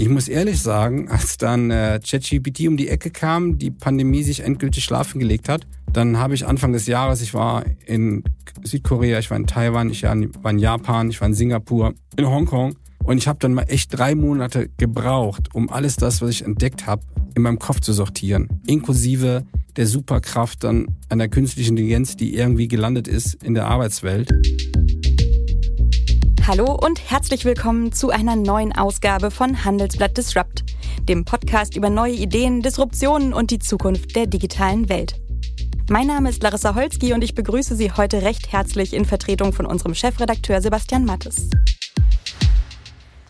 Ich muss ehrlich sagen, als dann äh, ChatGPT um die Ecke kam, die Pandemie sich endgültig schlafen gelegt hat, dann habe ich Anfang des Jahres, ich war in Südkorea, ich war in Taiwan, ich war in Japan, ich war in Singapur, in Hongkong und ich habe dann mal echt drei Monate gebraucht, um alles das, was ich entdeckt habe, in meinem Kopf zu sortieren. Inklusive der Superkraft dann einer künstlichen Intelligenz, die irgendwie gelandet ist in der Arbeitswelt. Hallo und herzlich willkommen zu einer neuen Ausgabe von Handelsblatt Disrupt, dem Podcast über neue Ideen, Disruptionen und die Zukunft der digitalen Welt. Mein Name ist Larissa Holzki und ich begrüße Sie heute recht herzlich in Vertretung von unserem Chefredakteur Sebastian Mattes.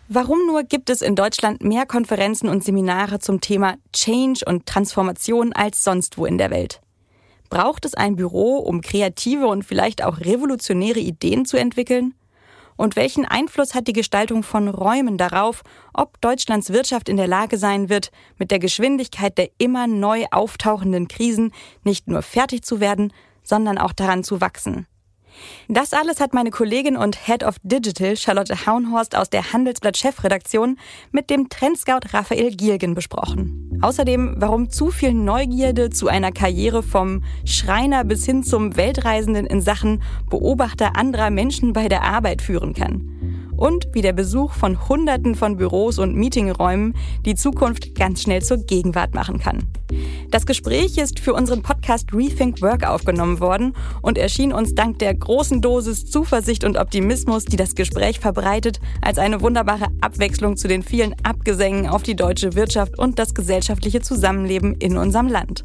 Warum nur gibt es in Deutschland mehr Konferenzen und Seminare zum Thema Change und Transformation als sonst wo in der Welt? Braucht es ein Büro, um kreative und vielleicht auch revolutionäre Ideen zu entwickeln? Und welchen Einfluss hat die Gestaltung von Räumen darauf, ob Deutschlands Wirtschaft in der Lage sein wird, mit der Geschwindigkeit der immer neu auftauchenden Krisen nicht nur fertig zu werden, sondern auch daran zu wachsen? Das alles hat meine Kollegin und Head of Digital Charlotte Haunhorst aus der Handelsblatt Chefredaktion mit dem Trendscout Raphael Giergen besprochen. Außerdem, warum zu viel Neugierde zu einer Karriere vom Schreiner bis hin zum Weltreisenden in Sachen Beobachter anderer Menschen bei der Arbeit führen kann und wie der Besuch von Hunderten von Büros und Meetingräumen die Zukunft ganz schnell zur Gegenwart machen kann. Das Gespräch ist für unseren Podcast Rethink Work aufgenommen worden und erschien uns dank der großen Dosis Zuversicht und Optimismus, die das Gespräch verbreitet, als eine wunderbare Abwechslung zu den vielen Abgesängen auf die deutsche Wirtschaft und das gesellschaftliche Zusammenleben in unserem Land.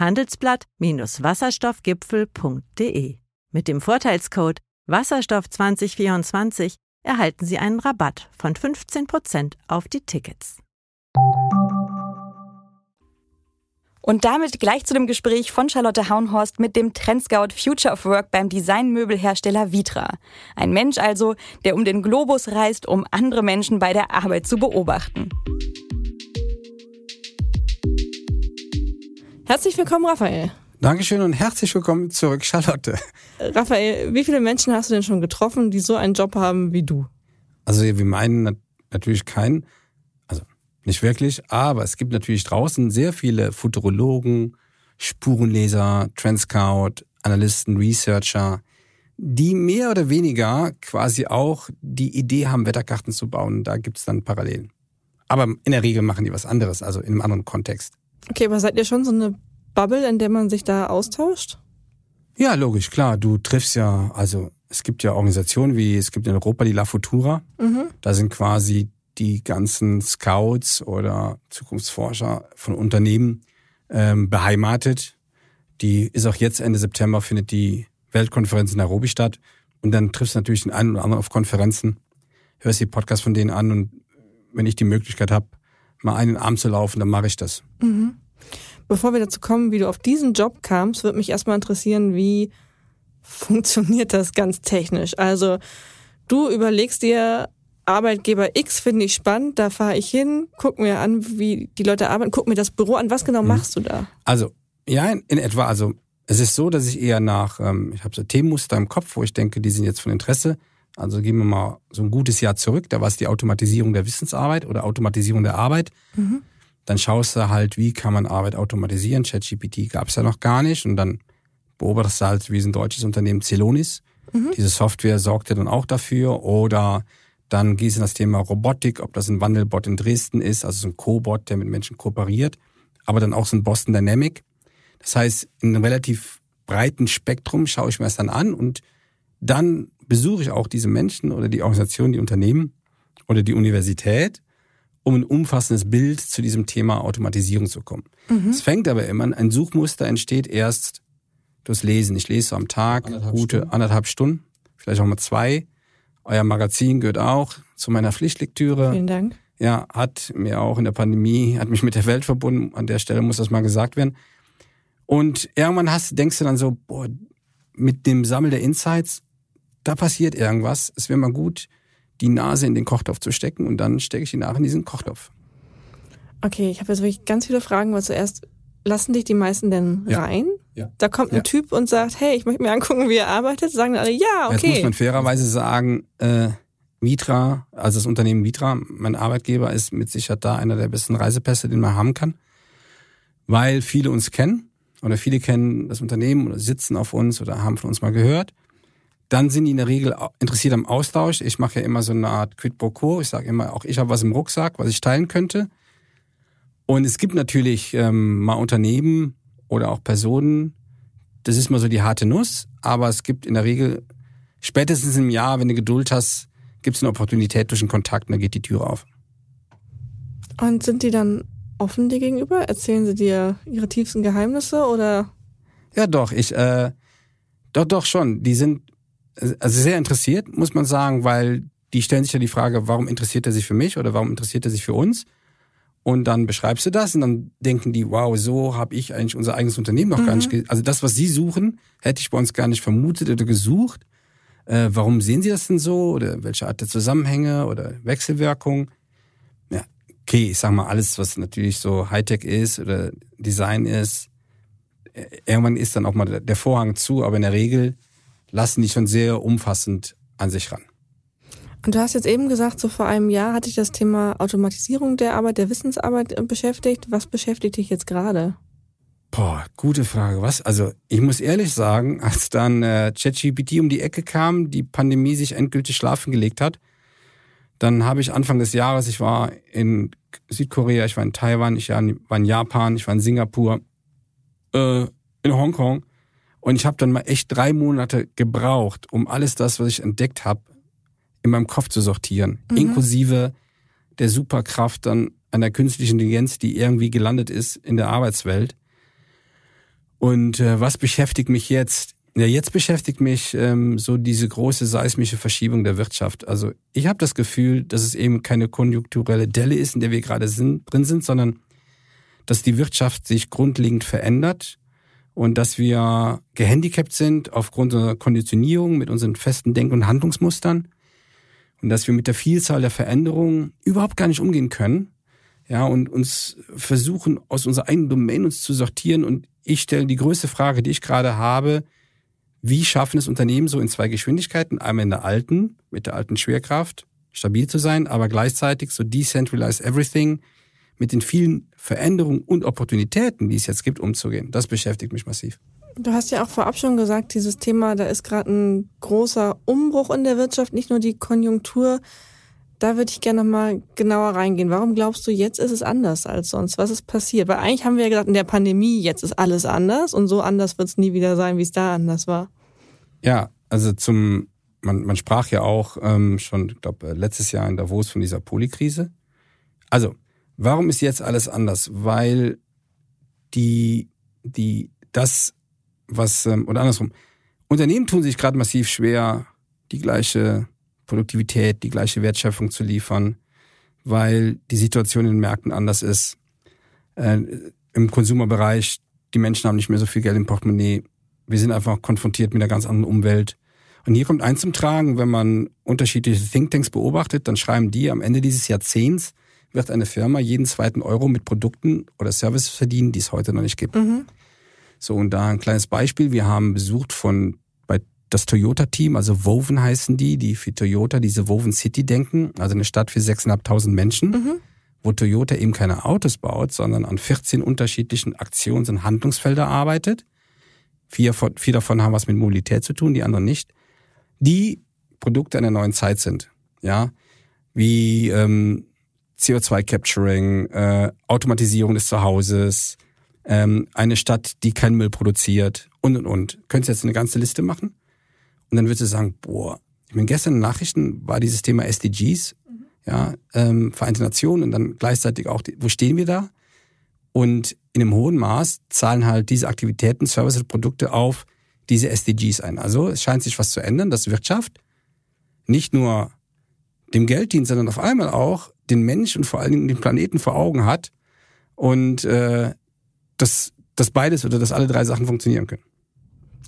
handelsblatt-wasserstoffgipfel.de. Mit dem Vorteilscode Wasserstoff2024 erhalten Sie einen Rabatt von 15% auf die Tickets. Und damit gleich zu dem Gespräch von Charlotte Haunhorst mit dem Trendscout Future of Work beim Designmöbelhersteller Vitra. Ein Mensch also, der um den Globus reist, um andere Menschen bei der Arbeit zu beobachten. Herzlich willkommen, Raphael. Dankeschön und herzlich willkommen zurück, Charlotte. Raphael, wie viele Menschen hast du denn schon getroffen, die so einen Job haben wie du? Also wir meinen natürlich keinen, also nicht wirklich, aber es gibt natürlich draußen sehr viele Futurologen, Spurenleser, Trendscout, Analysten, Researcher, die mehr oder weniger quasi auch die Idee haben, Wetterkarten zu bauen. Da gibt es dann Parallelen. Aber in der Regel machen die was anderes, also in einem anderen Kontext. Okay, aber seid ihr schon so eine Bubble, in der man sich da austauscht? Ja, logisch, klar. Du triffst ja, also es gibt ja Organisationen wie, es gibt in Europa die La Futura. Mhm. Da sind quasi die ganzen Scouts oder Zukunftsforscher von Unternehmen ähm, beheimatet. Die ist auch jetzt Ende September, findet die Weltkonferenz in Nairobi statt. Und dann triffst du natürlich den einen oder anderen auf Konferenzen, hörst die Podcasts von denen an und wenn ich die Möglichkeit habe, mal einen Arm zu laufen, dann mache ich das. Mhm. Bevor wir dazu kommen, wie du auf diesen Job kamst, würde mich erstmal interessieren, wie funktioniert das ganz technisch? Also du überlegst dir, Arbeitgeber X finde ich spannend, da fahre ich hin, guck mir an, wie die Leute arbeiten, guck mir das Büro an. Was genau mhm. machst du da? Also, ja, in, in etwa. Also, es ist so, dass ich eher nach, ähm, ich habe so Themenmuster im Kopf, wo ich denke, die sind jetzt von Interesse. Also gehen wir mal so ein gutes Jahr zurück, da war es die Automatisierung der Wissensarbeit oder Automatisierung der Arbeit. Mhm. Dann schaust du halt, wie kann man Arbeit automatisieren. ChatGPT gab es ja noch gar nicht. Und dann beobachtest du halt, wie es ein deutsches Unternehmen Celonis. Mhm. Diese Software sorgt ja dann auch dafür. Oder dann gehst du in das Thema Robotik, ob das ein Wandelbot in Dresden ist, also so ein Co-Bot, der mit Menschen kooperiert. Aber dann auch so ein Boston Dynamic. Das heißt, in einem relativ breiten Spektrum schaue ich mir das dann an und dann besuche ich auch diese Menschen oder die Organisation, die Unternehmen oder die Universität, um ein umfassendes Bild zu diesem Thema Automatisierung zu kommen. Mhm. Es fängt aber immer an, ein Suchmuster entsteht erst durchs Lesen. Ich lese so am Tag anderthalb gute Stunden. anderthalb Stunden, vielleicht auch mal zwei. Euer Magazin gehört auch zu meiner Pflichtlektüre. Vielen Dank. Ja, hat mir auch in der Pandemie, hat mich mit der Welt verbunden. An der Stelle muss das mal gesagt werden. Und irgendwann hast, denkst du dann so, boah, mit dem Sammel der Insights, da passiert irgendwas. Es wäre mal gut, die Nase in den Kochtopf zu stecken und dann stecke ich die Nase in diesen Kochtopf. Okay, ich habe jetzt wirklich ganz viele Fragen, weil zuerst lassen dich die meisten denn Ja. rein? Ja. Da kommt ein Ja. Typ und sagt, hey, ich möchte mir angucken, wie er arbeitet. Sagen dann alle, ja, Jetzt muss okay. man fairerweise sagen, äh, Vitra, also das Unternehmen Vitra, mein Arbeitgeber, ist mit Sicherheit da einer der besten Reisepässe, den man haben kann, weil viele uns kennen oder viele kennen das Unternehmen oder sitzen auf uns oder haben von uns mal gehört. Dann sind die in der Regel interessiert am Austausch. Ich mache ja immer so eine Art Quid pro Quo. Ich sage immer, auch ich habe was im Rucksack, was ich teilen könnte. Und es gibt natürlich ähm, mal Unternehmen oder auch Personen, das ist mal so die harte Nuss, aber es gibt in der Regel spätestens im Jahr, wenn du Geduld hast, gibt es eine Opportunität durch einen Kontakt und dann geht die Tür auf. Und sind die dann offen dir gegenüber? Erzählen sie dir ihre tiefsten Geheimnisse oder? Ja, doch, ich, äh, doch, doch schon. Die sind also sehr interessiert, muss man sagen, weil die stellen sich ja die Frage, warum interessiert er sich für mich oder warum interessiert er sich für uns? Und dann beschreibst du das und dann denken die, wow, so habe ich eigentlich unser eigenes Unternehmen noch gar nicht. ge- Also das, was sie suchen, hätte ich bei uns gar nicht vermutet oder gesucht. Äh, warum sehen sie das denn so? Oder welche Art der Zusammenhänge oder Wechselwirkung? Ja, okay, ich sag mal, alles, was natürlich so Hightech ist oder Design ist, äh, irgendwann ist dann auch mal der Vorhang zu, aber in der Regel lassen die schon sehr umfassend an sich ran. Und du hast jetzt eben gesagt, so vor einem Jahr hatte ich das Thema Automatisierung der Arbeit, der Wissensarbeit äh, beschäftigt. Was beschäftigt dich jetzt gerade? Boah, gute Frage. Was? Also ich muss ehrlich sagen, als dann äh, ChatGPT um die Ecke kam, die Pandemie sich endgültig schlafen gelegt hat, dann habe ich Anfang des Jahres, ich war in Südkorea, ich war in Taiwan, ich war in Japan, ich war in Singapur, äh, in Hongkong und ich habe dann mal echt drei Monate gebraucht, um alles das, was ich entdeckt habe, in meinem Kopf zu sortieren, inklusive der Superkraft dann einer künstlichen Intelligenz, die irgendwie gelandet ist in der Arbeitswelt. Und äh, was beschäftigt mich jetzt? Ja, jetzt beschäftigt mich ähm, so diese große seismische Verschiebung der Wirtschaft. Also ich habe das Gefühl, dass es eben keine konjunkturelle Delle ist, in der wir gerade sind, drin sind, sondern dass die Wirtschaft sich grundlegend verändert und dass wir gehandicapt sind aufgrund unserer Konditionierung mit unseren festen Denk- und Handlungsmustern. Und dass wir mit der Vielzahl der Veränderungen überhaupt gar nicht umgehen können. Ja, und uns versuchen, aus unserer eigenen Domain uns zu sortieren. Und ich stelle die größte Frage, die ich gerade habe, wie schaffen es Unternehmen so in zwei Geschwindigkeiten, einmal in der alten, mit der alten Schwerkraft, stabil zu sein, aber gleichzeitig so decentralize everything, mit den vielen Veränderungen und Opportunitäten, die es jetzt gibt, umzugehen. Das beschäftigt mich massiv. Du hast ja auch vorab schon gesagt, dieses Thema, da ist gerade ein großer Umbruch in der Wirtschaft, nicht nur die Konjunktur. Da würde ich gerne mal genauer reingehen. Warum glaubst du, jetzt ist es anders als sonst? Was ist passiert? Weil eigentlich haben wir ja gesagt, in der Pandemie, jetzt ist alles anders und so anders wird es nie wieder sein, wie es da anders war. Ja, also zum, man, man sprach ja auch ähm, schon, ich glaube, letztes Jahr in Davos von dieser Polykrise. Also, warum ist jetzt alles anders? Weil die, die, das, was, ähm, oder andersrum, Unternehmen tun sich gerade massiv schwer, die gleiche Produktivität, die gleiche Wertschöpfung zu liefern, weil die Situation in den Märkten anders ist. Äh, Im Konsumerbereich, die Menschen haben nicht mehr so viel Geld im Portemonnaie. Wir sind einfach konfrontiert mit einer ganz anderen Umwelt. Und hier kommt eins zum Tragen, wenn man unterschiedliche Thinktanks beobachtet, dann schreiben die, am Ende dieses Jahrzehnts wird eine Firma jeden zweiten Euro mit Produkten oder Services verdienen, die es heute noch nicht gibt. So, und da ein kleines Beispiel. Wir haben besucht von bei das Toyota-Team, also Woven heißen die, die für Toyota diese Woven City denken, also eine Stadt für 6.500 Menschen, wo Toyota eben keine Autos baut, sondern an 14 unterschiedlichen Aktions- und Handlungsfelder arbeitet. Vier, von- vier davon haben was mit Mobilität zu tun, die anderen nicht. Die Produkte einer neuen Zeit sind, ja, wie ähm, CO2-Capturing, äh, Automatisierung des Zuhauses, ähm, eine Stadt, die keinen Müll produziert und und und. Könntest du jetzt eine ganze Liste machen? Und dann würdest du sagen, boah, ich meine, gestern in den Nachrichten war dieses Thema SDGs, ja, ähm, Vereinte Nationen und dann gleichzeitig auch, wo stehen wir da? Und in einem hohen Maß zahlen halt diese Aktivitäten, Services, Produkte auf diese SDGs ein. Also es scheint sich was zu ändern, dass Wirtschaft nicht nur dem Geld dient, sondern auf einmal auch den Mensch und vor allen Dingen den Planeten vor Augen hat und äh, dass, dass beides oder dass alle drei Sachen funktionieren können.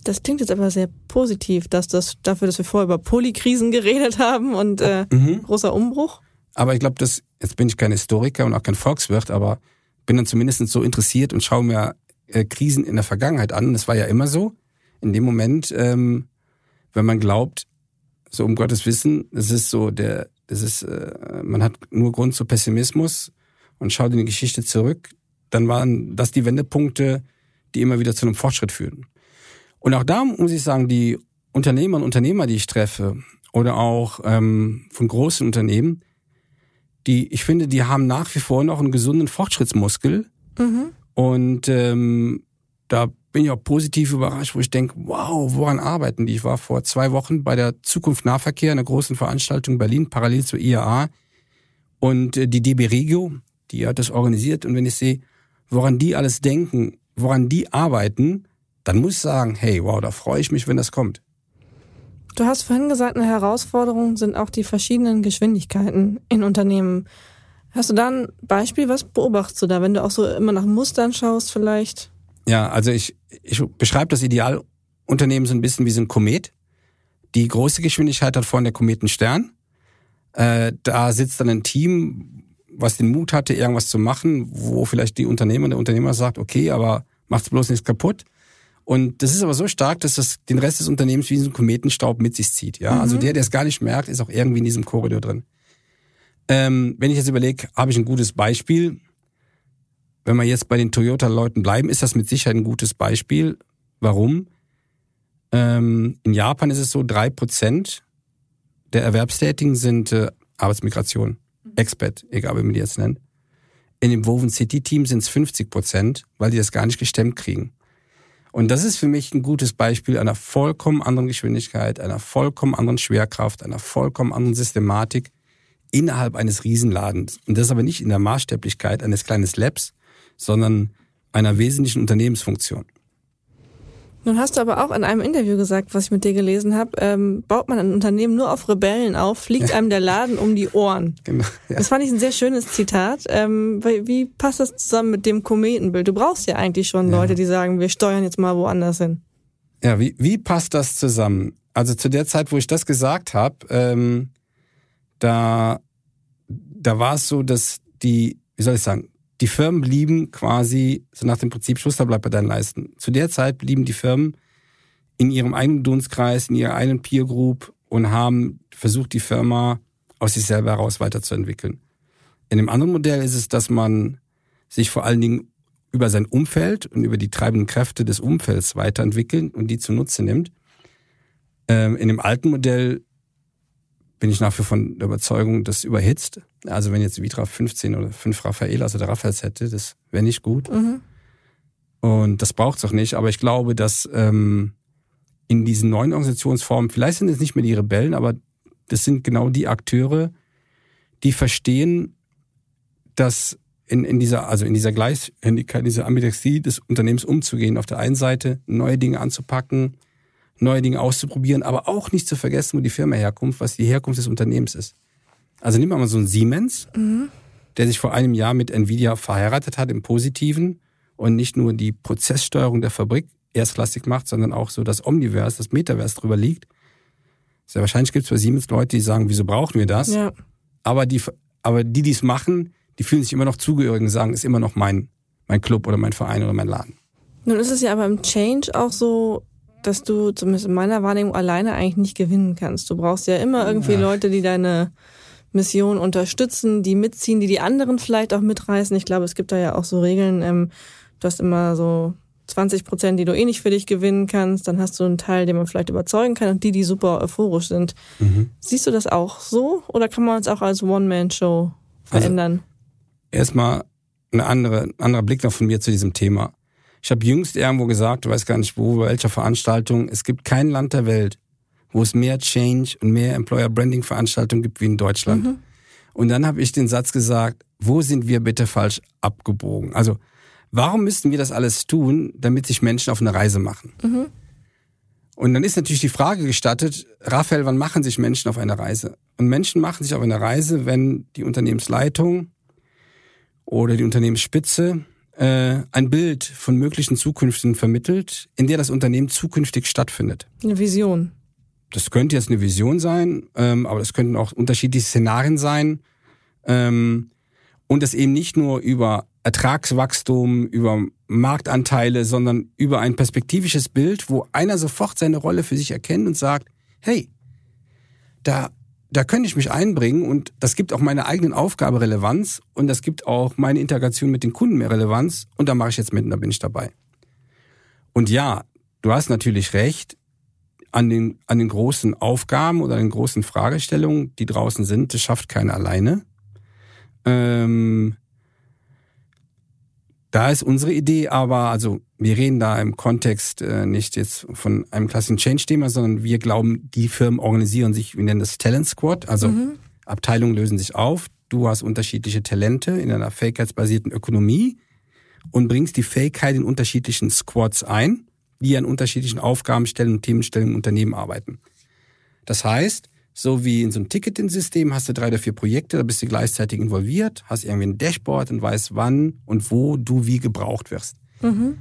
Das klingt jetzt aber sehr positiv, dass das dafür, dass wir vorher über Polykrisen geredet haben und äh, mhm. großer Umbruch. Aber ich glaube, dass jetzt bin ich kein Historiker und auch kein Volkswirt, aber bin dann zumindest so interessiert und schaue mir äh, Krisen in der Vergangenheit an. Das war ja immer so. In dem Moment, ähm, wenn man glaubt, so um Gottes Wissen, das ist so der, das ist, äh, man hat nur Grund zu Pessimismus und schaut in die Geschichte zurück, dann waren das die Wendepunkte, die immer wieder zu einem Fortschritt führen. Und auch da muss ich sagen, die Unternehmer und Unternehmer, die ich treffe, oder auch ähm, von großen Unternehmen, die, ich finde, die haben nach wie vor noch einen gesunden Fortschrittsmuskel. Mhm. Und ähm, da bin ich auch positiv überrascht, wo ich denke, wow, woran arbeiten die? Ich war vor zwei Wochen bei der Zukunft Nahverkehr, einer großen Veranstaltung in Berlin, parallel zur IAA. Und äh, die DB Regio, die hat das organisiert. Und wenn ich sehe, woran die alles denken, woran die arbeiten, dann muss ich sagen, hey, wow, da freue ich mich, wenn das kommt. Du hast vorhin gesagt, eine Herausforderung sind auch die verschiedenen Geschwindigkeiten in Unternehmen. Hast du da ein Beispiel? Was beobachtest du da, wenn du auch so immer nach Mustern schaust vielleicht? Ja, also ich, ich beschreibe das Idealunternehmen so ein bisschen wie so ein Komet. Die große Geschwindigkeit hat vorne der Kometenstern. Äh, da sitzt dann ein Team, was den Mut hatte, irgendwas zu machen, wo vielleicht die Unternehmer, der Unternehmer sagt, okay, aber macht's bloß nichts kaputt. Und das ist aber so stark, dass das den Rest des Unternehmens wie so ein Kometenstaub mit sich zieht. Ja, also mhm. also der, der es gar nicht merkt, ist auch irgendwie in diesem Korridor drin. Ähm, wenn ich jetzt überlege, habe ich ein gutes Beispiel. Wenn wir jetzt bei den Toyota-Leuten bleiben, ist das mit Sicherheit ein gutes Beispiel. Warum? Ähm, in Japan ist es so, drei Prozent der Erwerbstätigen sind äh, Arbeitsmigration, Expat, egal wie man die jetzt nennt. In dem Woven City Team sind es 50 Prozent, weil die das gar nicht gestemmt kriegen. Und das ist für mich ein gutes Beispiel einer vollkommen anderen Geschwindigkeit, einer vollkommen anderen Schwerkraft, einer vollkommen anderen Systematik innerhalb eines Riesenladens. Und das aber nicht in der Maßstäblichkeit eines kleinen Labs, sondern einer wesentlichen Unternehmensfunktion. Nun hast du aber auch in einem Interview gesagt, was ich mit dir gelesen habe, ähm, baut man ein Unternehmen nur auf Rebellen auf, fliegt ja. einem der Laden um die Ohren. Genau, ja. Das fand ich ein sehr schönes Zitat. Ähm, wie passt das zusammen mit dem Kometenbild? Du brauchst ja eigentlich schon ja. Leute, die sagen, wir steuern jetzt mal woanders hin. Ja, wie, wie passt das zusammen? Also zu der Zeit, wo ich das gesagt habe, ähm, da, da war es so, dass die, wie soll ich sagen, die Firmen blieben quasi so nach dem Prinzip Schuster bleibt bei deinen Leisten. Zu der Zeit blieben die Firmen in ihrem eigenen Dunstkreis, in ihrer eigenen Peer Group und haben versucht, die Firma aus sich selber heraus weiterzuentwickeln. In dem anderen Modell ist es, dass man sich vor allen Dingen über sein Umfeld und über die treibenden Kräfte des Umfelds weiterentwickelt und die zunutze nimmt. Ähm, in dem alten Modell bin ich nach wie vor von der Überzeugung, das überhitzt. Also wenn jetzt Vitra 15 oder 5 Raffaelas also oder Raffaels hätte, das wäre nicht gut. Mhm. Und das braucht es auch nicht. Aber ich glaube, dass ähm, in diesen neuen Organisationsformen, vielleicht sind es nicht mehr die Rebellen, aber das sind genau die Akteure, die verstehen, dass in, in dieser, also in dieser Gleichhändigkeit, dieser Ambidextrie des Unternehmens umzugehen, auf der einen Seite neue Dinge anzupacken, neue Dinge auszuprobieren, aber auch nicht zu vergessen, wo die Firma herkommt, was die Herkunft des Unternehmens ist. Also nehmen wir mal so einen Siemens, mhm. der sich vor einem Jahr mit Nvidia verheiratet hat im Positiven und nicht nur die Prozesssteuerung der Fabrik erstklassig macht, sondern auch so das Omniverse, das Metaverse drüber liegt. Sehr wahrscheinlich gibt es bei Siemens Leute, die sagen, wieso brauchen wir das? Ja. Aber die, aber die, die es machen, die fühlen sich immer noch zugehörig und sagen, ist immer noch mein, mein Club oder mein Verein oder mein Laden. Nun ist es ja aber im Change auch so, dass du zumindest in meiner Wahrnehmung alleine eigentlich nicht gewinnen kannst. Du brauchst ja immer irgendwie ja. Leute, die deine Mission unterstützen, die mitziehen, die die anderen vielleicht auch mitreißen. Ich glaube, es gibt da ja auch so Regeln. Ähm, du hast immer so 20 Prozent, die du eh nicht für dich gewinnen kannst. Dann hast du einen Teil, den man vielleicht überzeugen kann und die, die super euphorisch sind. Mhm. Siehst du das auch so oder kann man es auch als One-Man-Show verändern? Also, erstmal eine andere, ein anderer Blick noch von mir zu diesem Thema. Ich habe jüngst irgendwo gesagt, du weißt gar nicht wo, bei welcher Veranstaltung, es gibt kein Land der Welt, wo es mehr Change und mehr Employer Branding Veranstaltungen gibt wie in Deutschland. Mhm. Und dann habe ich den Satz gesagt, wo sind wir bitte falsch abgebogen? Also, warum müssten wir das alles tun, damit sich Menschen auf eine Reise machen? Mhm. Und dann ist natürlich die Frage gestattet, Raphael, wann machen sich Menschen auf eine Reise? Und Menschen machen sich auf eine Reise, wenn die Unternehmensleitung oder die Unternehmensspitze äh, ein Bild von möglichen Zukünften vermittelt, in der das Unternehmen zukünftig stattfindet. Eine Vision. Das könnte jetzt eine Vision sein, ähm, aber es könnten auch unterschiedliche Szenarien sein. Ähm, und das eben nicht nur über Ertragswachstum, über Marktanteile, sondern über ein perspektivisches Bild, wo einer sofort seine Rolle für sich erkennt und sagt, hey, da, da könnte ich mich einbringen und das gibt auch meiner eigenen Aufgabe Relevanz und das gibt auch meine Integration mit den Kunden mehr Relevanz und da mache ich jetzt mit und da bin ich dabei. Und ja, du hast natürlich recht, an den, an den großen Aufgaben oder an den großen Fragestellungen, die draußen sind, das schafft keiner alleine. Ähm, da ist unsere Idee aber, also wir reden da im Kontext äh, nicht jetzt von einem klassischen Change-Thema, sondern wir glauben, die Firmen organisieren sich, wir nennen das Talent Squad, also mhm. Abteilungen lösen sich auf. Du hast unterschiedliche Talente in einer fähigkeitsbasierten Ökonomie und bringst die Fähigkeit in unterschiedlichen Squads ein, die an unterschiedlichen Aufgabenstellen und Themenstellen im Unternehmen arbeiten. Das heißt, so wie in so einem Ticketing-System hast du drei oder vier Projekte, da bist du gleichzeitig involviert, hast irgendwie ein Dashboard und weißt, wann und wo du wie gebraucht wirst. Mhm.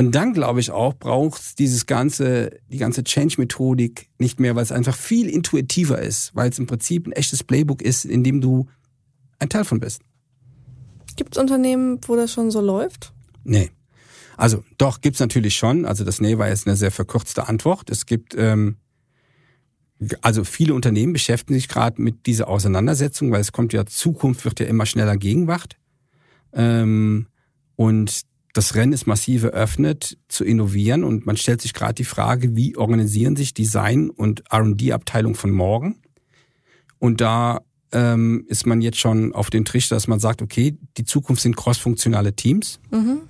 Und dann glaube ich auch, braucht dieses ganze, die ganze Change-Methodik nicht mehr, weil es einfach viel intuitiver ist, weil es im Prinzip ein echtes Playbook ist, in dem du ein Teil von bist. Gibt es Unternehmen, wo das schon so läuft? Nee. Also doch, gibt's natürlich schon. Also das Nee war jetzt eine sehr verkürzte Antwort. Es gibt ähm, also viele Unternehmen beschäftigen sich gerade mit dieser Auseinandersetzung, weil es kommt ja, Zukunft wird ja immer schneller Gegenwart. Ähm, und das Rennen ist massiv eröffnet, zu innovieren und man stellt sich gerade die Frage, wie organisieren sich Design- und R&D-Abteilung von morgen? Und da ähm, ist man jetzt schon auf dem Trichter, dass man sagt, okay, die Zukunft sind crossfunktionale Teams. Mhm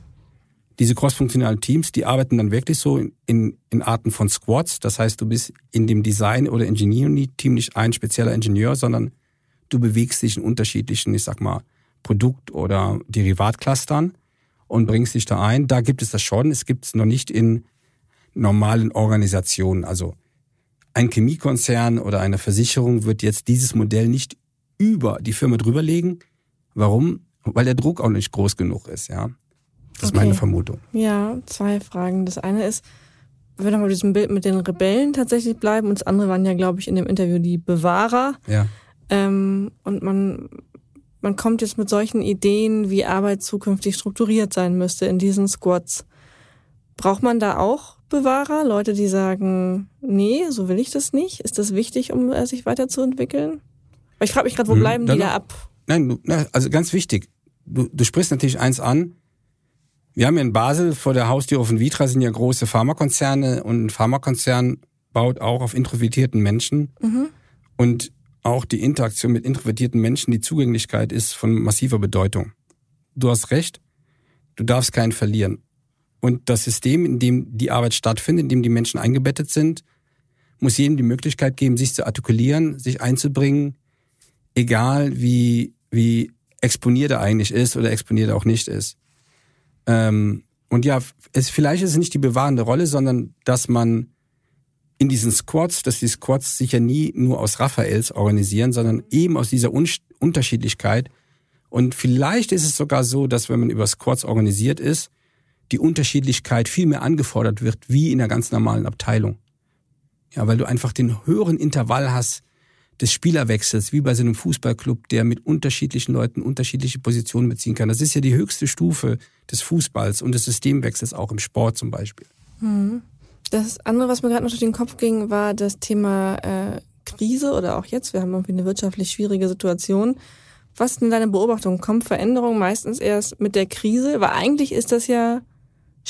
diese crossfunktionalen Teams, die arbeiten dann wirklich so in, in Arten von Squads. Das heißt, du bist in dem Design- oder Engineering-Team nicht ein spezieller Ingenieur, sondern du bewegst dich in unterschiedlichen, ich sag mal, Produkt- oder Derivatclustern und bringst dich da ein. Da gibt es das schon. Es gibt es noch nicht in normalen Organisationen. Also ein Chemiekonzern oder eine Versicherung wird jetzt dieses Modell nicht über die Firma drüberlegen. Warum? Weil der Druck auch nicht groß genug ist, ja. Das okay. ist meine Vermutung. Ja, zwei Fragen. Das eine ist, wenn wir bei diesem Bild mit den Rebellen tatsächlich bleiben, und das andere waren ja, glaube ich, in dem Interview die Bewahrer. Ja. Ähm, und man, man kommt jetzt mit solchen Ideen, wie Arbeit zukünftig strukturiert sein müsste in diesen Squads. Braucht man da auch Bewahrer? Leute, die sagen, nee, so will ich das nicht? Ist das wichtig, um äh, sich weiterzuentwickeln? Weil ich frage mich gerade, wo hm, bleiben hm, die da ab? Nein, also ganz wichtig. Du, du sprichst natürlich eins an, wir haben ja in Basel vor der Haustür von Vitra sind ja große Pharmakonzerne und ein Pharmakonzern baut auch auf introvertierten Menschen. Mhm. Und auch die Interaktion mit introvertierten Menschen, die Zugänglichkeit ist von massiver Bedeutung. Du hast recht, du darfst keinen verlieren. Und das System, in dem die Arbeit stattfindet, in dem die Menschen eingebettet sind, muss jedem die Möglichkeit geben, sich zu artikulieren, sich einzubringen, egal wie, wie exponiert er eigentlich ist oder exponiert er auch nicht ist. Ähm, und ja, es, vielleicht ist es nicht die bewahrende Rolle, sondern dass man in diesen Squads, dass die Squads sich ja nie nur aus Raphaels organisieren, sondern eben aus dieser Un Unterschiedlichkeit. Und vielleicht ist es sogar so, dass wenn man über Squads organisiert ist, die Unterschiedlichkeit viel mehr angefordert wird, wie in einer ganz normalen Abteilung. Ja, weil du einfach den höheren Intervall hast des Spielerwechsels, wie bei so einem Fußballclub, der mit unterschiedlichen Leuten unterschiedliche Positionen beziehen kann. Das ist ja die höchste Stufe des Fußballs und des Systemwechsels auch im Sport zum Beispiel. Hm. Das andere, was mir gerade noch durch den Kopf ging, war das Thema äh, Krise oder auch jetzt. Wir haben irgendwie eine wirtschaftlich schwierige Situation. Was denn deine Beobachtung? Kommt Veränderung meistens erst mit der Krise? Weil eigentlich ist das ja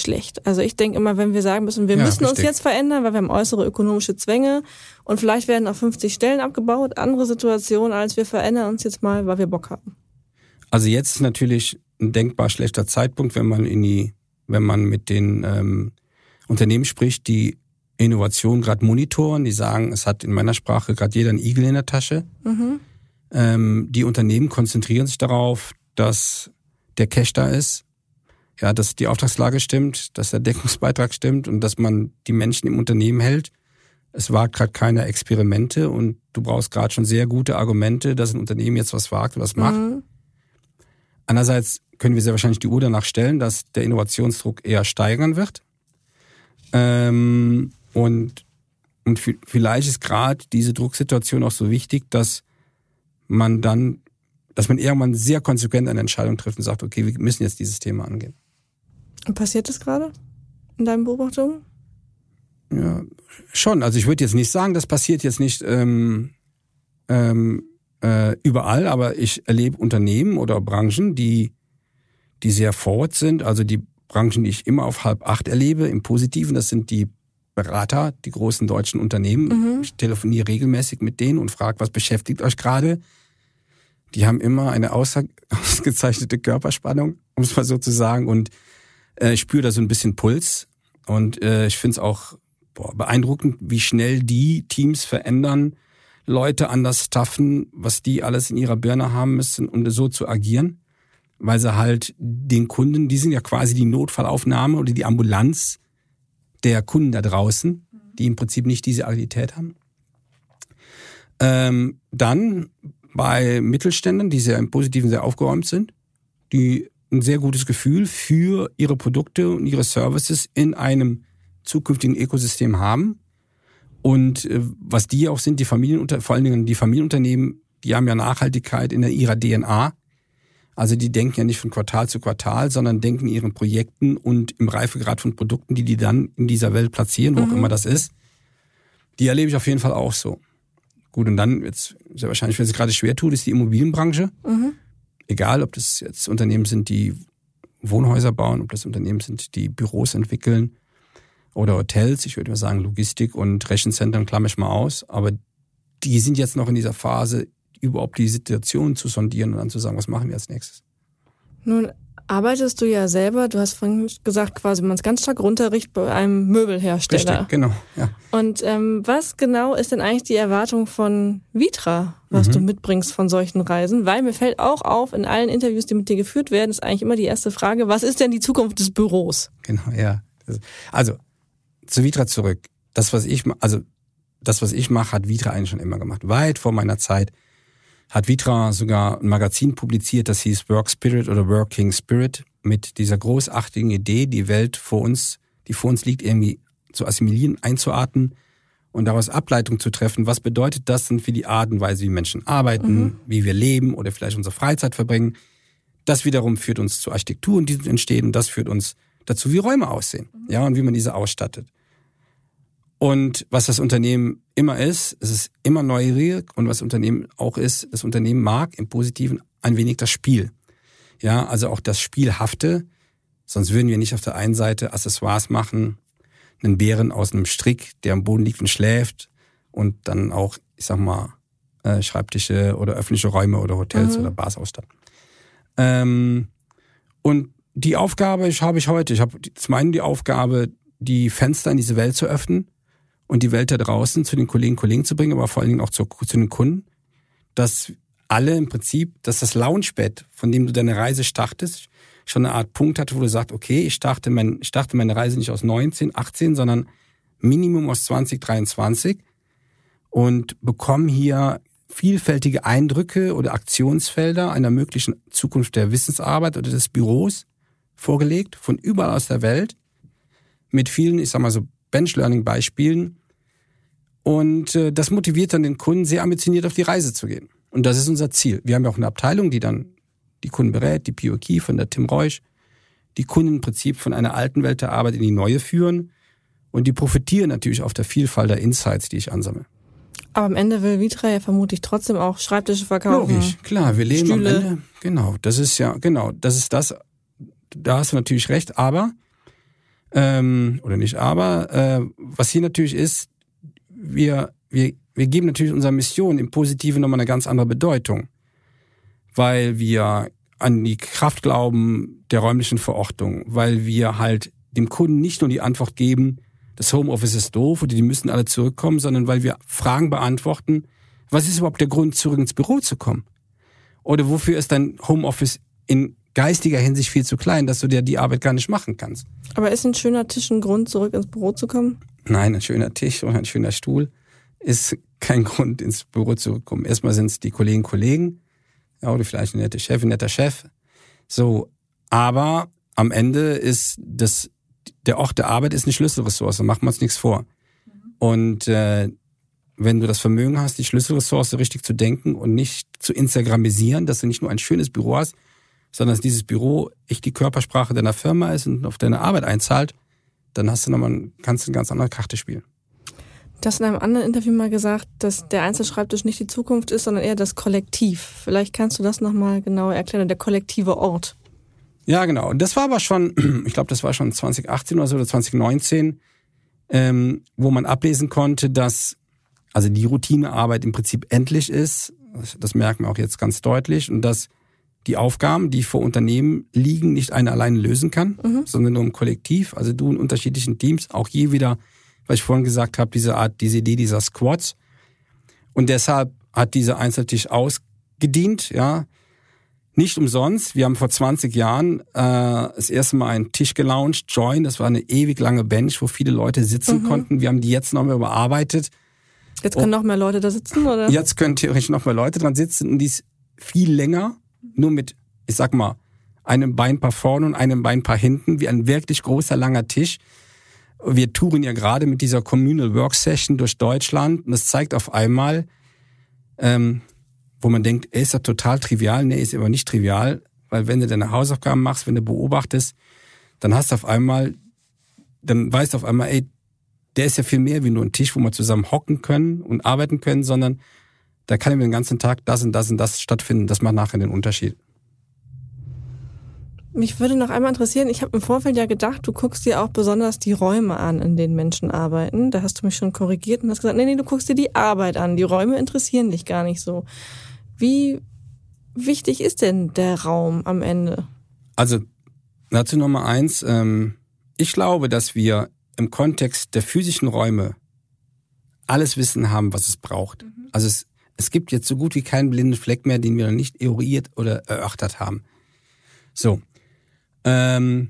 schlecht. Also ich denke immer, wenn wir sagen müssen, wir ja, müssen richtig. uns jetzt verändern, weil wir haben äußere ökonomische Zwänge und vielleicht werden auch 50 Stellen abgebaut, andere Situation, als wir verändern uns jetzt mal, weil wir Bock haben. Also jetzt ist natürlich ein denkbar schlechter Zeitpunkt, wenn man in die, wenn man mit den ähm, Unternehmen spricht, die Innovation gerade monitoren, die sagen, es hat in meiner Sprache gerade jeder einen Igel in der Tasche. Mhm. Ähm, die Unternehmen konzentrieren sich darauf, dass der Cash da ist, Ja, dass die Auftragslage stimmt, dass der Deckungsbeitrag stimmt und dass man die Menschen im Unternehmen hält. Es wagt gerade keine Experimente und du brauchst gerade schon sehr gute Argumente, dass ein Unternehmen jetzt was wagt und was macht. Mhm. Andererseits können wir sehr wahrscheinlich die Uhr danach stellen, dass der Innovationsdruck eher steigern wird. Ähm, und, und vielleicht ist gerade diese Drucksituation auch so wichtig, dass man dann, dass man irgendwann sehr konsequent eine Entscheidung trifft und sagt, okay, wir müssen jetzt dieses Thema angehen. Passiert das gerade in deinen Beobachtungen? Ja, schon. Also ich würde jetzt nicht sagen, das passiert jetzt nicht ähm, ähm, äh, überall, aber ich erlebe Unternehmen oder Branchen, die, die sehr forward sind. Also die Branchen, die ich immer auf halb acht erlebe, im Positiven, das sind die Berater, die großen deutschen Unternehmen. Mhm. Ich telefoniere regelmäßig mit denen und frage, was beschäftigt euch gerade? Die haben immer eine ausgezeichnete Körperspannung, um es mal so zu sagen. Und äh, ich spüre da so ein bisschen Puls. Und äh, ich finde es auch boah, beeindruckend, wie schnell die Teams verändern, Leute anders staffen, was die alles in ihrer Birne haben müssen, um so zu agieren. Weil sie halt den Kunden, die sind ja quasi die Notfallaufnahme oder die Ambulanz der Kunden da draußen, die im Prinzip nicht diese Agilität haben. Ähm, dann bei Mittelständen, die sehr im Positiven sehr aufgeräumt sind, die ein sehr gutes Gefühl für ihre Produkte und ihre Services in einem zukünftigen Ökosystem haben. Und äh, was die auch sind, die Familienunter vor allen Dingen die Familienunternehmen, die haben ja Nachhaltigkeit in ihrer DNA. Also die denken ja nicht von Quartal zu Quartal, sondern denken ihren Projekten und im Reifegrad von Produkten, die die dann in dieser Welt platzieren, wo mhm. auch immer das ist. Die erlebe ich auf jeden Fall auch so. Gut, und dann jetzt sehr wahrscheinlich, wer sich gerade schwer tut, ist die Immobilienbranche. Mhm. Egal, ob das jetzt Unternehmen sind, die Wohnhäuser bauen, ob das Unternehmen sind, die Büros entwickeln oder Hotels. Ich würde mal sagen, Logistik und Rechenzentren klamme ich mal aus. Aber die sind jetzt noch in dieser Phase, überhaupt die Situation zu sondieren und dann zu sagen, was machen wir als nächstes. Nun arbeitest du ja selber, du hast vorhin gesagt, quasi man ist ganz stark runterricht bei einem Möbelhersteller. Richtig, genau, ja. Und ähm, was genau ist denn eigentlich die Erwartung von Vitra, was mhm. du mitbringst von solchen Reisen? Weil mir fällt auch auf, in allen Interviews, die mit dir geführt werden, ist eigentlich immer die erste Frage, was ist denn die Zukunft des Büros? Genau, ja. Also, zu Vitra zurück. Das, was ich, also, das, was ich mache, hat Vitra eigentlich schon immer gemacht. Weit vor meiner Zeit hat Vitra sogar ein Magazin publiziert, das hieß Work Spirit oder Working Spirit, mit dieser großartigen Idee, die Welt vor uns, die vor uns liegt, irgendwie zu assimilieren, einzuatmen und daraus Ableitung zu treffen. Was bedeutet das denn für die Art und Weise, wie Menschen arbeiten, mhm. wie wir leben oder vielleicht unsere Freizeit verbringen? Das wiederum führt uns zur Architektur, die entsteht und das führt uns dazu, wie Räume aussehen, mhm. ja, und wie man diese ausstattet. Und was das Unternehmen immer ist, es ist immer neugierig und was Unternehmen auch ist, das Unternehmen mag im Positiven ein wenig das Spiel. Ja, also auch das Spielhafte. Sonst würden wir nicht auf der einen Seite Accessoires machen, einen Bären aus einem Strick, der am Boden liegt und schläft und dann auch, ich sag mal, äh, Schreibtische oder öffentliche Räume oder Hotels mhm. oder Bars ausstatten. Ähm, und die Aufgabe habe ich heute. Ich habe zum einen die Aufgabe, die Fenster in diese Welt zu öffnen und die Welt da draußen zu den Kollegen Kollegen zu bringen, aber vor allen Dingen auch zu, zu den Kunden, dass alle im Prinzip, dass das Launchbett, von dem du deine Reise startest, schon eine Art Punkt hat, wo du sagst, okay, ich starte, mein, ich starte meine Reise nicht aus 19, 18, sondern Minimum aus 2023 und bekomme hier vielfältige Eindrücke oder Aktionsfelder einer möglichen Zukunft der Wissensarbeit oder des Büros vorgelegt, von überall aus der Welt, mit vielen, ich sag mal so, Bench-Learning-Beispielen, und äh, das motiviert dann den Kunden, sehr ambitioniert auf die Reise zu gehen. Und das ist unser Ziel. Wir haben ja auch eine Abteilung, die dann die Kunden berät, die Pio Key von der Tim Reusch, die Kunden im Prinzip von einer alten Welt der Arbeit in die neue führen. Und die profitieren natürlich auf der Vielfalt der Insights, die ich ansammle. Aber am Ende will Vitra ja vermutlich trotzdem auch Schreibtische verkaufen. Logisch, klar, wir leben Stühle. am Ende. Genau, das ist ja, genau, das ist das. Da hast du natürlich recht, aber, ähm, oder nicht aber, äh, was hier natürlich ist, wir, wir, wir geben natürlich unserer Mission im Positiven nochmal eine ganz andere Bedeutung, weil wir an die Kraft glauben der räumlichen Verortung, weil wir halt dem Kunden nicht nur die Antwort geben, das Homeoffice ist doof oder die müssen alle zurückkommen, sondern weil wir Fragen beantworten, was ist überhaupt der Grund, zurück ins Büro zu kommen? Oder wofür ist dein Homeoffice in geistiger Hinsicht viel zu klein, dass du dir die Arbeit gar nicht machen kannst. Aber ist ein schöner Tisch ein Grund, zurück ins Büro zu kommen? Nein, ein schöner Tisch und ein schöner Stuhl ist kein Grund, ins Büro zu kommen. Erstmal sind es die Kollegen, Kollegen, ja, oder vielleicht eine nette Chefin, netter Chef. So, aber am Ende ist das, der Ort der Arbeit ist eine Schlüsselressource, machen wir uns nichts vor. Und äh, wenn du das Vermögen hast, die Schlüsselressource richtig zu denken und nicht zu Instagramisieren, dass du nicht nur ein schönes Büro hast, sondern dass dieses Büro echt die Körpersprache deiner Firma ist und auf deine Arbeit einzahlt, dann hast du nochmal, kannst du eine ganz andere Karte spielen. Du hast in einem anderen Interview mal gesagt, dass der Einzelschreibtisch nicht die Zukunft ist, sondern eher das Kollektiv. Vielleicht kannst du das nochmal genauer erklären, der kollektive Ort. Ja, genau. Und das war aber schon, ich glaube, das war schon 2018 oder so oder 2019, ähm, wo man ablesen konnte, dass also die Routinearbeit im Prinzip endlich ist. Das merken wir auch jetzt ganz deutlich. Und dass die Aufgaben, die vor Unternehmen liegen, nicht einer alleine lösen kann, mhm. sondern nur im Kollektiv. Also du in unterschiedlichen Teams, auch je wieder, was ich vorhin gesagt habe, diese Art, diese Idee dieser Squads. Und deshalb hat dieser Einzeltisch ausgedient, ja. Nicht umsonst. Wir haben vor 20 Jahren äh, das erste Mal einen Tisch gelauncht, Join. Das war eine ewig lange Bench, wo viele Leute sitzen mhm. konnten. Wir haben die jetzt nochmal überarbeitet. Jetzt können oh. noch mehr Leute da sitzen, oder? Jetzt können theoretisch noch mehr Leute dran sitzen und die ist viel länger, nur mit, ich sag mal, einem Beinpaar vorne und einem Beinpaar hinten, wie ein wirklich großer, langer Tisch. Wir touren ja gerade mit dieser Communal Work Session durch Deutschland und das zeigt auf einmal, ähm, wo man denkt, ey, ist das total trivial? Nee, ist aber nicht trivial, weil wenn du deine Hausaufgaben machst, wenn du beobachtest, dann hast du auf einmal, dann weißt du auf einmal, ey, der ist ja viel mehr wie nur ein Tisch, wo wir zusammen hocken können und arbeiten können, sondern da kann eben den ganzen Tag das und das und das stattfinden. Das macht nachher den Unterschied. Mich würde noch einmal interessieren, ich habe im Vorfeld ja gedacht, du guckst dir auch besonders die Räume an, in denen Menschen arbeiten. Da hast du mich schon korrigiert und hast gesagt, nee, nee, du guckst dir die Arbeit an. Die Räume interessieren dich gar nicht so. Wie wichtig ist denn der Raum am Ende? Also dazu Nummer eins. Ähm, ich glaube, dass wir im Kontext der physischen Räume alles Wissen haben, was es braucht. Mhm. Also es, es gibt jetzt so gut wie keinen blinden Fleck mehr, den wir noch nicht eruiert oder erörtert haben. So. Ähm,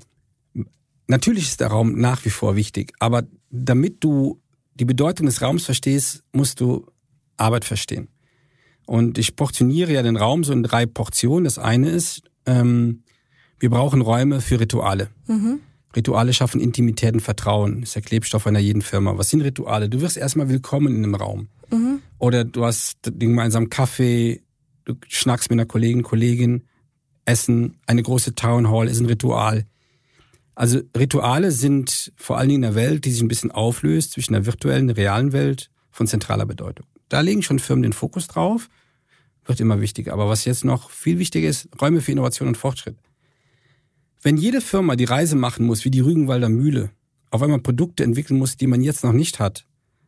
natürlich ist der Raum nach wie vor wichtig, aber damit du die Bedeutung des Raums verstehst, musst du Arbeit verstehen. Und ich portioniere ja den Raum so in drei Portionen. Das eine ist, ähm, wir brauchen Räume für Rituale. Mhm. Rituale schaffen Intimität und Vertrauen. Das ist der Klebstoff einer jeden Firma. Was sind Rituale? Du wirst erstmal willkommen in einem Raum. Mhm. Oder du hast den gemeinsamen Kaffee, du schnackst mit einer Kollegin, Kollegin, Essen, eine große Town Hall ist ein Ritual. Also Rituale sind vor allen Dingen in einer Welt, die sich ein bisschen auflöst zwischen der virtuellen und der realen Welt von zentraler Bedeutung. Da legen schon Firmen den Fokus drauf, wird immer wichtiger. Aber was jetzt noch viel wichtiger ist, Räume für Innovation und Fortschritt. Wenn jede Firma die Reise machen muss, wie die Rügenwalder Mühle, auf einmal Produkte entwickeln muss, die man jetzt noch nicht hat,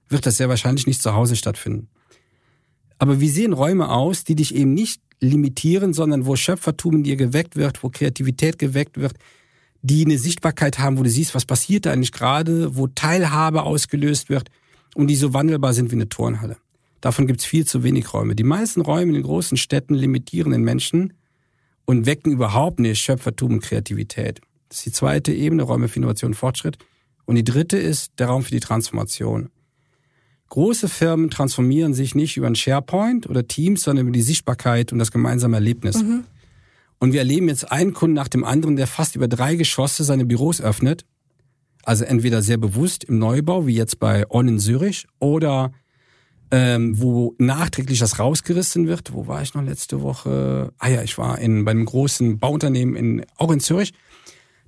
wird das sehr wahrscheinlich nicht zu Hause stattfinden. Aber wie sehen Räume aus, die dich eben nicht limitieren, sondern wo Schöpfertum in dir geweckt wird, wo Kreativität geweckt wird, die eine Sichtbarkeit haben, wo du siehst, was passiert da eigentlich gerade, wo Teilhabe ausgelöst wird und die so wandelbar sind wie eine Turnhalle. Davon gibt's viel zu wenig Räume. Die meisten Räume in den großen Städten limitieren den Menschen und wecken überhaupt nicht Schöpfertum und Kreativität. Das ist die zweite Ebene, Räume für Innovation und Fortschritt. Und die dritte ist der Raum für die Transformation. Große Firmen transformieren sich nicht über ein SharePoint oder Teams, sondern über die Sichtbarkeit und das gemeinsame Erlebnis. Mhm. Und wir erleben jetzt einen Kunden nach dem anderen, der fast über drei Geschosse seine Büros öffnet. Also entweder sehr bewusst im Neubau, wie jetzt bei On in Zürich, oder ähm, wo nachträglich das rausgerissen wird. Wo war ich noch letzte Woche? Ah ja, ich war in, bei einem großen Bauunternehmen in, auch in Zürich,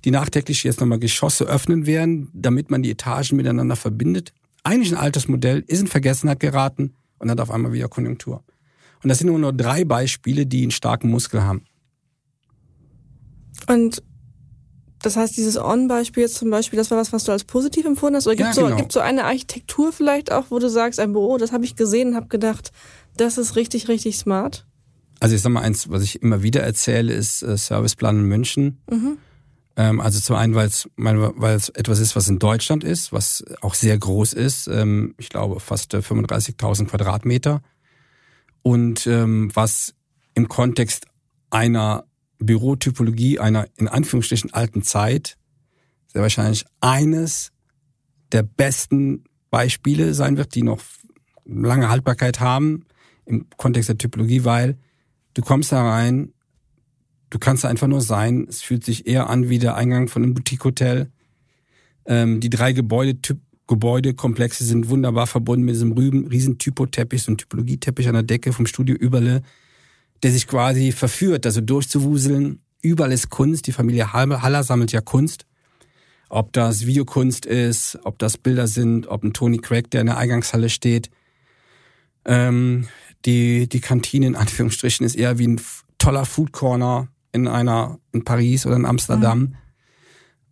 die nachträglich jetzt nochmal Geschosse öffnen werden, damit man die Etagen miteinander verbindet. Eigentlich ein altes Modell, ist in Vergessenheit geraten und hat auf einmal wieder Konjunktur. Und das sind nur, nur drei Beispiele, die einen starken Muskel haben. Und das heißt, dieses On-Beispiel jetzt zum Beispiel, das war was, was du als positiv empfunden hast? Oder gibt es ja, genau. so, so eine Architektur vielleicht auch, wo du sagst, ein Büro, das habe ich gesehen und habe gedacht, das ist richtig, richtig smart? Also ich sag mal eins, was ich immer wieder erzähle, ist äh, Serviceplan in München. Mhm. Ähm, also zum einen, weil es weil es etwas ist, was in Deutschland ist, was auch sehr groß ist. Ähm, ich glaube fast 35.000 Quadratmeter. Und ähm, was im Kontext einer Bürotypologie einer in Anführungsstrichen alten Zeit sehr wahrscheinlich eines der besten Beispiele sein wird, die noch lange Haltbarkeit haben im Kontext der Typologie, weil du kommst da rein, du kannst da einfach nur sein. Es fühlt sich eher an wie der Eingang von einem Boutique-Hotel. Ähm, die drei Gebäude, typ, Gebäudekomplexe sind wunderbar verbunden mit diesem riesen Typoteppich, so ein Typologieteppich an der Decke vom Studio Überle, der sich quasi verführt, also durchzuwuseln. Überall ist Kunst. Die Familie Haller sammelt ja Kunst. Ob das Videokunst ist, ob das Bilder sind, ob ein Tony Craig, der in der Eingangshalle steht. Ähm, die, die Kantine in Anführungsstrichen ist eher wie ein toller Food Corner in einer, in Paris oder in Amsterdam. Mhm.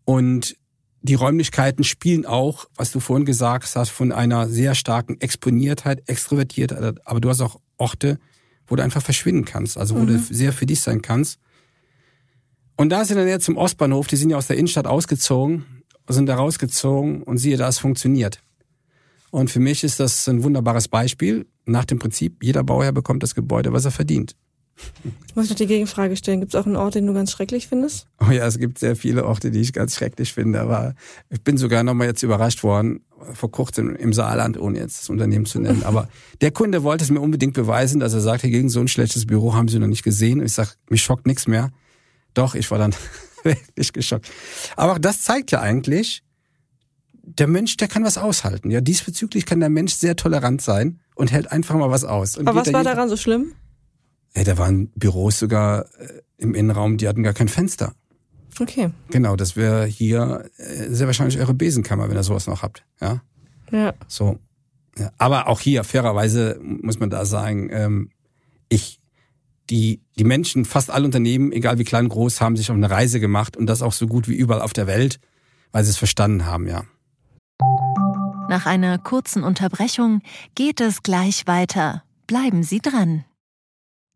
Und die Räumlichkeiten spielen auch, was du vorhin gesagt hast, von einer sehr starken Exponiertheit, Extrovertiertheit, aber du hast auch Orte, wo du einfach verschwinden kannst, also wo mhm. du sehr für dich sein kannst. Und da sind dann jetzt zum Ostbahnhof, die sind ja aus der Innenstadt ausgezogen, sind da rausgezogen und siehe, da es funktioniert. Und für mich ist das ein wunderbares Beispiel nach dem Prinzip, jeder Bauherr bekommt das Gebäude, was er verdient. Ich muss noch die Gegenfrage stellen. Gibt es auch einen Ort, den du ganz schrecklich findest? Oh ja, es gibt sehr viele Orte, die ich ganz schrecklich finde. Aber ich bin sogar nochmal jetzt überrascht worden, vor kurzem im Saarland, ohne jetzt das Unternehmen zu nennen. Aber der Kunde wollte es mir unbedingt beweisen, dass er sagt, gegen so ein schlechtes Büro haben sie noch nicht gesehen. Und ich sage, mich schockt nichts mehr. Doch, ich war dann wirklich geschockt. Aber auch das zeigt ja eigentlich, der Mensch, der kann was aushalten. Ja, diesbezüglich kann der Mensch sehr tolerant sein und hält einfach mal was aus. Und Aber was war daran so schlimm? Ey, da waren Büros sogar äh, im Innenraum, die hatten gar kein Fenster. Okay. Genau, das wäre hier äh, sehr wahrscheinlich eure Besenkammer, wenn ihr sowas noch habt. Ja. Ja. So. Ja. Aber auch hier, fairerweise muss man da sagen, ähm, ich, die, die Menschen, fast alle Unternehmen, egal wie klein, groß, haben sich auf eine Reise gemacht und das auch so gut wie überall auf der Welt, weil sie es verstanden haben, ja. Nach einer kurzen Unterbrechung geht es gleich weiter. Bleiben Sie dran.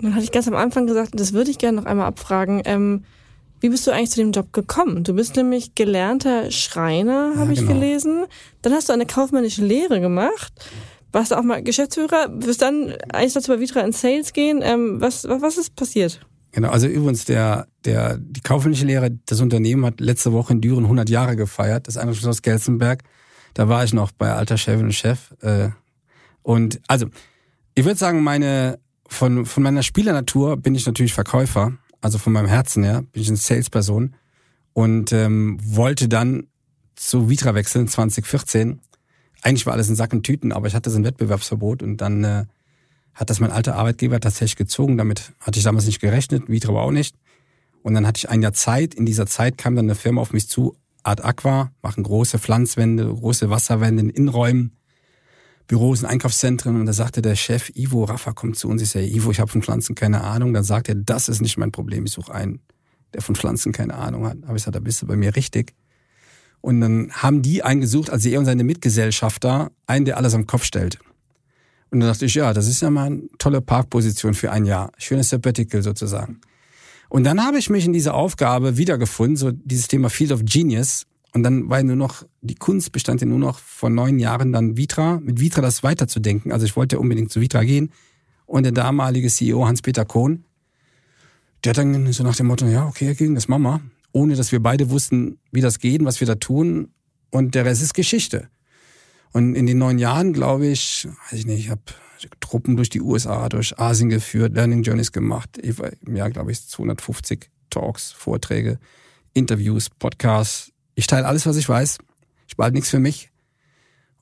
Dann hatte ich ganz am Anfang gesagt, das würde ich gerne noch einmal abfragen. Ähm, wie bist du eigentlich zu dem Job gekommen? Du bist nämlich gelernter Schreiner, habe ja, ich genau. gelesen. Dann hast du eine kaufmännische Lehre gemacht. Warst du auch mal Geschäftsführer? Wirst dann eigentlich dazu bei Vitra in Sales gehen? Ähm, was, was, ist passiert? Genau, also übrigens, der, der, die kaufmännische Lehre, das Unternehmen hat letzte Woche in Düren 100 Jahre gefeiert, das Einrichtung aus Gelsenberg. Da war ich noch bei alter Chef und Chef. Äh, und also, ich würde sagen, meine von, von meiner Spielernatur bin ich natürlich Verkäufer, also von meinem Herzen her bin ich eine Salesperson und ähm, wollte dann zu Vitra wechseln 2014. Eigentlich war alles in Sack und Tüten, aber ich hatte so ein Wettbewerbsverbot und dann äh, hat das mein alter Arbeitgeber tatsächlich gezogen. Damit hatte ich damals nicht gerechnet, Vitra aber auch nicht. Und dann hatte ich ein Jahr Zeit. In dieser Zeit kam dann eine Firma auf mich zu, Art Aqua, machen große Pflanzwände, große Wasserwände in Innenräumen. Büros und Einkaufszentren und da sagte der Chef, Ivo Raffa kommt zu uns. Ich sage, Ivo, ich habe von Pflanzen keine Ahnung. Dann sagt er, das ist nicht mein Problem. Ich suche einen, der von Pflanzen keine Ahnung hat. Aber ich sage, da bist du bei mir richtig. Und dann haben die einen gesucht, also er und seine Mitgesellschafter, einen, der alles am Kopf stellt. Und dann dachte ich, ja, das ist ja mal eine tolle Parkposition für ein Jahr. Schönes Sabbatical sozusagen. Und dann habe ich mich in dieser Aufgabe wiedergefunden, so dieses Thema Field of Genius. Und dann war nur noch, die Kunst bestand ja nur noch vor neun Jahren dann Vitra, mit Vitra das weiterzudenken. Also ich wollte unbedingt zu Vitra gehen. Und der damalige CEO Hans-Peter Kohn, der hat dann so nach dem Motto, ja, okay, gegen das machen wir. Ohne dass wir beide wussten, wie das geht und was wir da tun. Und der Rest ist Geschichte. Und in den neun Jahren, glaube ich, weiß ich nicht, ich habe Truppen durch die USA, durch Asien geführt, Learning Journeys gemacht. Im Jahr, glaube ich, 250 Talks, Vorträge, Interviews, Podcasts, ich teile alles, was ich weiß. Ich behalte nichts für mich.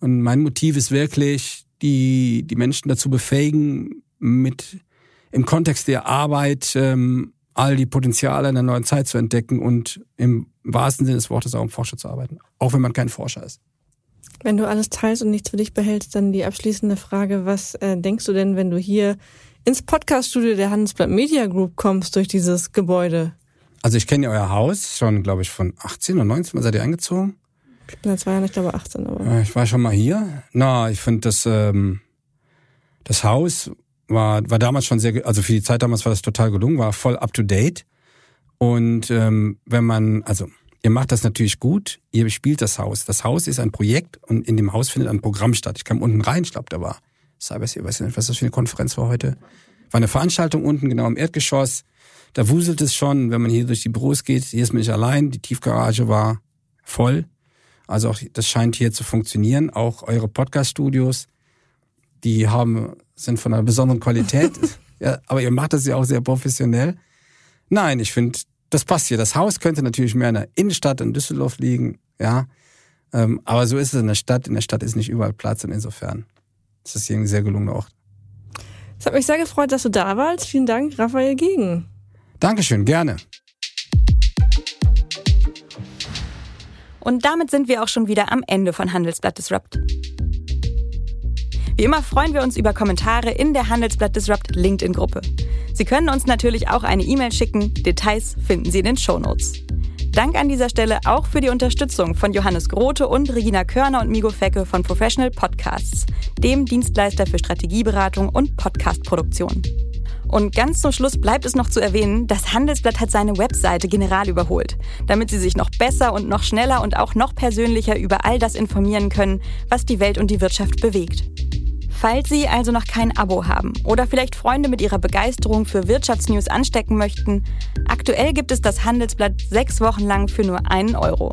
Und mein Motiv ist wirklich, die, die Menschen dazu befähigen, mit im Kontext der Arbeit ähm, all die Potenziale in der neuen Zeit zu entdecken und im wahrsten Sinne des Wortes auch um Forscher zu arbeiten, auch wenn man kein Forscher ist. Wenn du alles teilst und nichts für dich behältst, dann die abschließende Frage, was äh, denkst du denn, wenn du hier ins Podcaststudio der Handelsblatt Media Group kommst durch dieses Gebäude? Also ich kenne ja euer Haus schon, glaube ich, von 18 oder 19 Mal seid ihr eingezogen. Ich bin seit zwei Jahren, ich glaube 18, aber. Ich war schon mal hier. Na, ich finde das, ähm, das Haus war, war damals schon sehr, also für die Zeit damals war das total gelungen, war voll up to date. Und ähm, wenn man, also ihr macht das natürlich gut, ihr spielt das Haus. Das Haus ist ein Projekt und in dem Haus findet ein Programm statt. Ich kam unten rein, ich glaube, da war Cybers, ich weiß nicht, was das für eine Konferenz war heute. War eine Veranstaltung unten, genau im Erdgeschoss. Da wuselt es schon, wenn man hier durch die Büros geht. Hier ist man nicht allein. Die Tiefgarage war voll. Also auch das scheint hier zu funktionieren. Auch eure Podcast-Studios, die haben, sind von einer besonderen Qualität. ja, aber ihr macht das ja auch sehr professionell. Nein, ich finde, das passt hier. Das Haus könnte natürlich mehr in der Innenstadt in Düsseldorf liegen, ja. Ähm, aber so ist es in der Stadt. In der Stadt ist nicht überall Platz und insofern ist das hier ein sehr gelungener Ort. Es hat mich sehr gefreut, dass du da warst. Vielen Dank, Raphael Gegen. Dankeschön, gerne. Und damit sind wir auch schon wieder am Ende von Handelsblatt Disrupt. Wie immer freuen wir uns über Kommentare in der Handelsblatt Disrupt LinkedIn-Gruppe. Sie können uns natürlich auch eine E-Mail schicken. Details finden Sie in den Show Notes. Dank an dieser Stelle auch für die Unterstützung von Johannes Grote und Regina Körner und Migo Fecke von Professional Podcasts, dem Dienstleister für Strategieberatung und Podcastproduktion. Und ganz zum Schluss bleibt es noch zu erwähnen, das Handelsblatt hat seine Webseite general überholt, damit Sie sich noch besser und noch schneller und auch noch persönlicher über all das informieren können, was die Welt und die Wirtschaft bewegt. Falls Sie also noch kein Abo haben oder vielleicht Freunde mit Ihrer Begeisterung für Wirtschaftsnews anstecken möchten, aktuell gibt es das Handelsblatt sechs Wochen lang für nur einen Euro.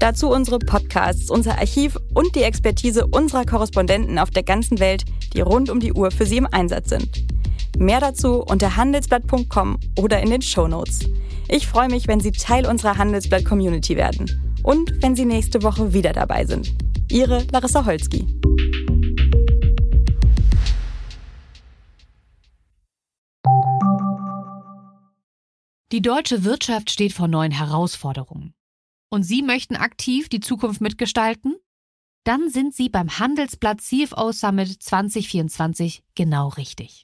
Dazu unsere Podcasts, unser Archiv und die Expertise unserer Korrespondenten auf der ganzen Welt, die rund um die Uhr für Sie im Einsatz sind. Mehr dazu unter handelsblatt.com oder in den Show Notes. Ich freue mich, wenn Sie Teil unserer Handelsblatt-Community werden und wenn Sie nächste Woche wieder dabei sind. Ihre Larissa Holzki. Die deutsche Wirtschaft steht vor neuen Herausforderungen. Und Sie möchten aktiv die Zukunft mitgestalten? Dann sind Sie beim Handelsblatt CFO Summit 2024 genau richtig.